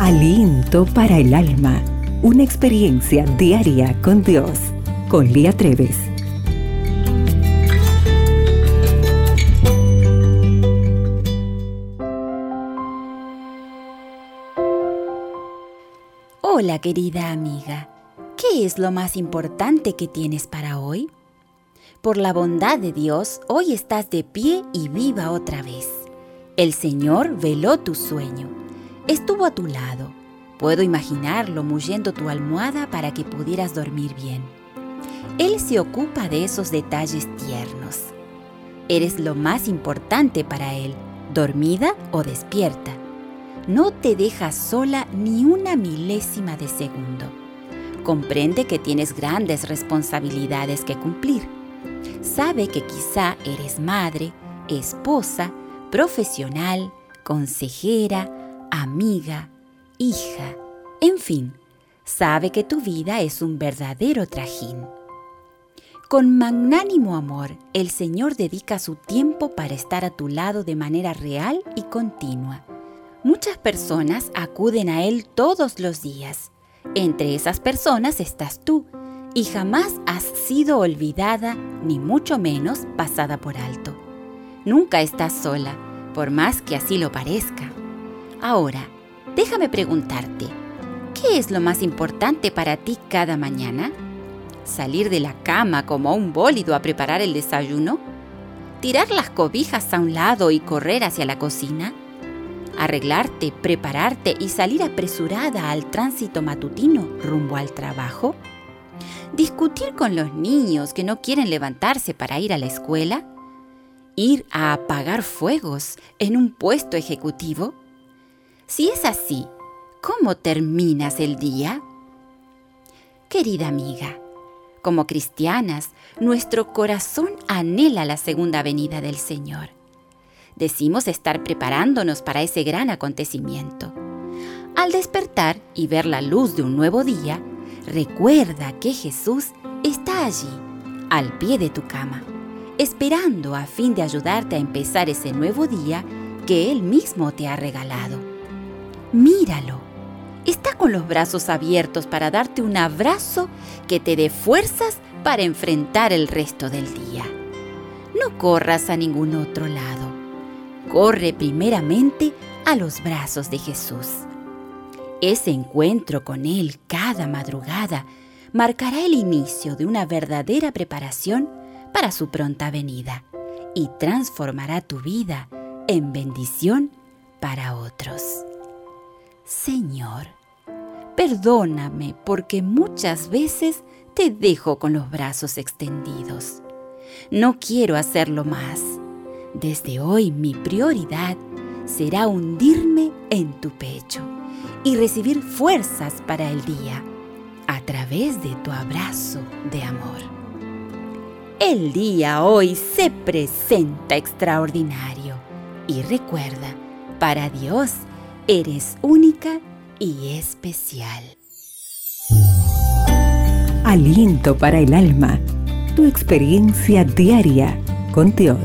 Aliento para el alma. Una experiencia diaria con Dios. Con Lía Treves. Hola querida amiga. ¿Qué es lo más importante que tienes para hoy? Por la bondad de Dios, hoy estás de pie y viva otra vez. El Señor veló tu sueño. Estuvo a tu lado. Puedo imaginarlo muyendo tu almohada para que pudieras dormir bien. Él se ocupa de esos detalles tiernos. Eres lo más importante para Él, dormida o despierta. No te deja sola ni una milésima de segundo. Comprende que tienes grandes responsabilidades que cumplir sabe que quizá eres madre, esposa, profesional, consejera, amiga, hija, en fin, sabe que tu vida es un verdadero trajín. Con magnánimo amor, el Señor dedica su tiempo para estar a tu lado de manera real y continua. Muchas personas acuden a Él todos los días. Entre esas personas estás tú, y jamás has sido olvidada ni mucho menos pasada por alto. Nunca estás sola, por más que así lo parezca. Ahora, déjame preguntarte, ¿qué es lo más importante para ti cada mañana? ¿Salir de la cama como un bólido a preparar el desayuno? ¿Tirar las cobijas a un lado y correr hacia la cocina? ¿Arreglarte, prepararte y salir apresurada al tránsito matutino rumbo al trabajo? discutir con los niños que no quieren levantarse para ir a la escuela, ir a apagar fuegos en un puesto ejecutivo. Si es así, ¿cómo terminas el día? Querida amiga, como cristianas, nuestro corazón anhela la segunda venida del Señor. Decimos estar preparándonos para ese gran acontecimiento. Al despertar y ver la luz de un nuevo día, Recuerda que Jesús está allí, al pie de tu cama, esperando a fin de ayudarte a empezar ese nuevo día que Él mismo te ha regalado. Míralo. Está con los brazos abiertos para darte un abrazo que te dé fuerzas para enfrentar el resto del día. No corras a ningún otro lado. Corre primeramente a los brazos de Jesús. Ese encuentro con Él cada madrugada marcará el inicio de una verdadera preparación para su pronta venida y transformará tu vida en bendición para otros. Señor, perdóname porque muchas veces te dejo con los brazos extendidos. No quiero hacerlo más. Desde hoy mi prioridad será hundirme en tu pecho y recibir fuerzas para el día a través de tu abrazo de amor. El día hoy se presenta extraordinario y recuerda, para Dios eres única y especial. Aliento para el alma, tu experiencia diaria con Dios.